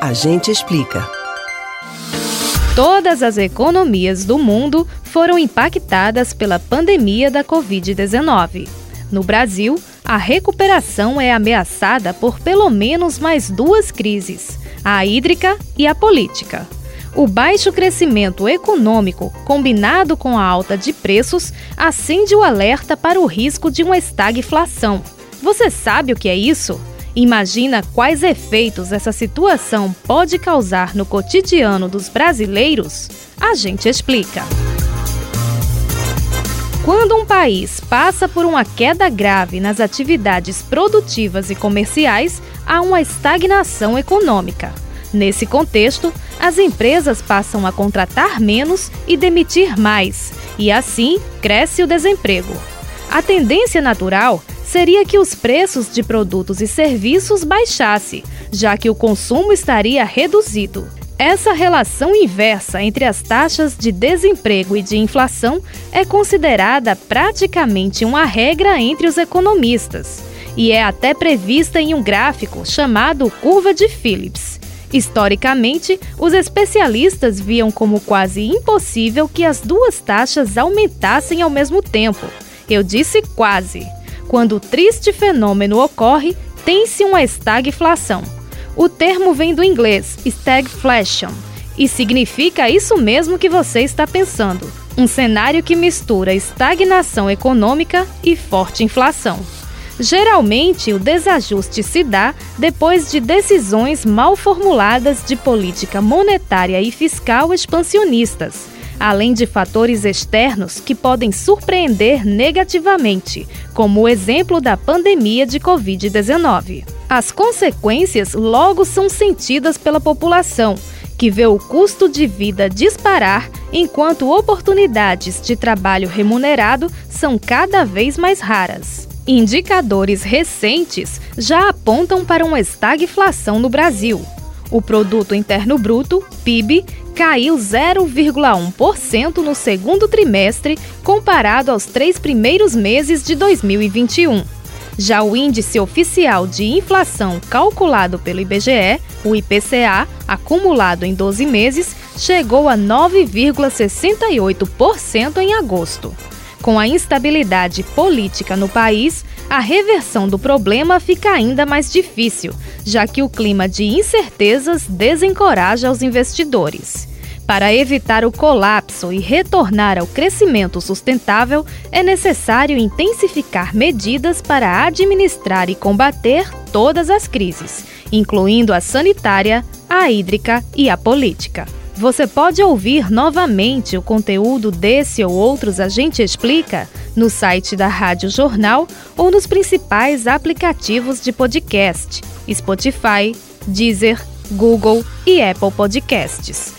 A gente explica. Todas as economias do mundo foram impactadas pela pandemia da Covid-19. No Brasil, a recuperação é ameaçada por pelo menos mais duas crises: a hídrica e a política. O baixo crescimento econômico, combinado com a alta de preços, acende o alerta para o risco de uma estagflação. Você sabe o que é isso? Imagina quais efeitos essa situação pode causar no cotidiano dos brasileiros? A gente explica. Quando um país passa por uma queda grave nas atividades produtivas e comerciais, há uma estagnação econômica. Nesse contexto, as empresas passam a contratar menos e demitir mais, e assim cresce o desemprego. A tendência natural seria que os preços de produtos e serviços baixassem, já que o consumo estaria reduzido. Essa relação inversa entre as taxas de desemprego e de inflação é considerada praticamente uma regra entre os economistas e é até prevista em um gráfico chamado Curva de Phillips. Historicamente, os especialistas viam como quase impossível que as duas taxas aumentassem ao mesmo tempo. Eu disse quase. Quando o triste fenômeno ocorre, tem-se uma estagflação. O termo vem do inglês stagflation e significa isso mesmo que você está pensando: um cenário que mistura estagnação econômica e forte inflação. Geralmente, o desajuste se dá depois de decisões mal formuladas de política monetária e fiscal expansionistas além de fatores externos que podem surpreender negativamente, como o exemplo da pandemia de Covid-19. As consequências logo são sentidas pela população, que vê o custo de vida disparar enquanto oportunidades de trabalho remunerado são cada vez mais raras. Indicadores recentes já apontam para uma estagflação no Brasil. O Produto Interno Bruto, PIB, caiu 0,1% no segundo trimestre comparado aos três primeiros meses de 2021. Já o índice oficial de inflação calculado pelo IBGE, o IPCA, acumulado em 12 meses, chegou a 9,68% em agosto. Com a instabilidade política no país, a reversão do problema fica ainda mais difícil, já que o clima de incertezas desencoraja os investidores. Para evitar o colapso e retornar ao crescimento sustentável, é necessário intensificar medidas para administrar e combater todas as crises, incluindo a sanitária, a hídrica e a política. Você pode ouvir novamente o conteúdo desse ou outros A Gente Explica no site da Rádio Jornal ou nos principais aplicativos de podcast: Spotify, Deezer, Google e Apple Podcasts.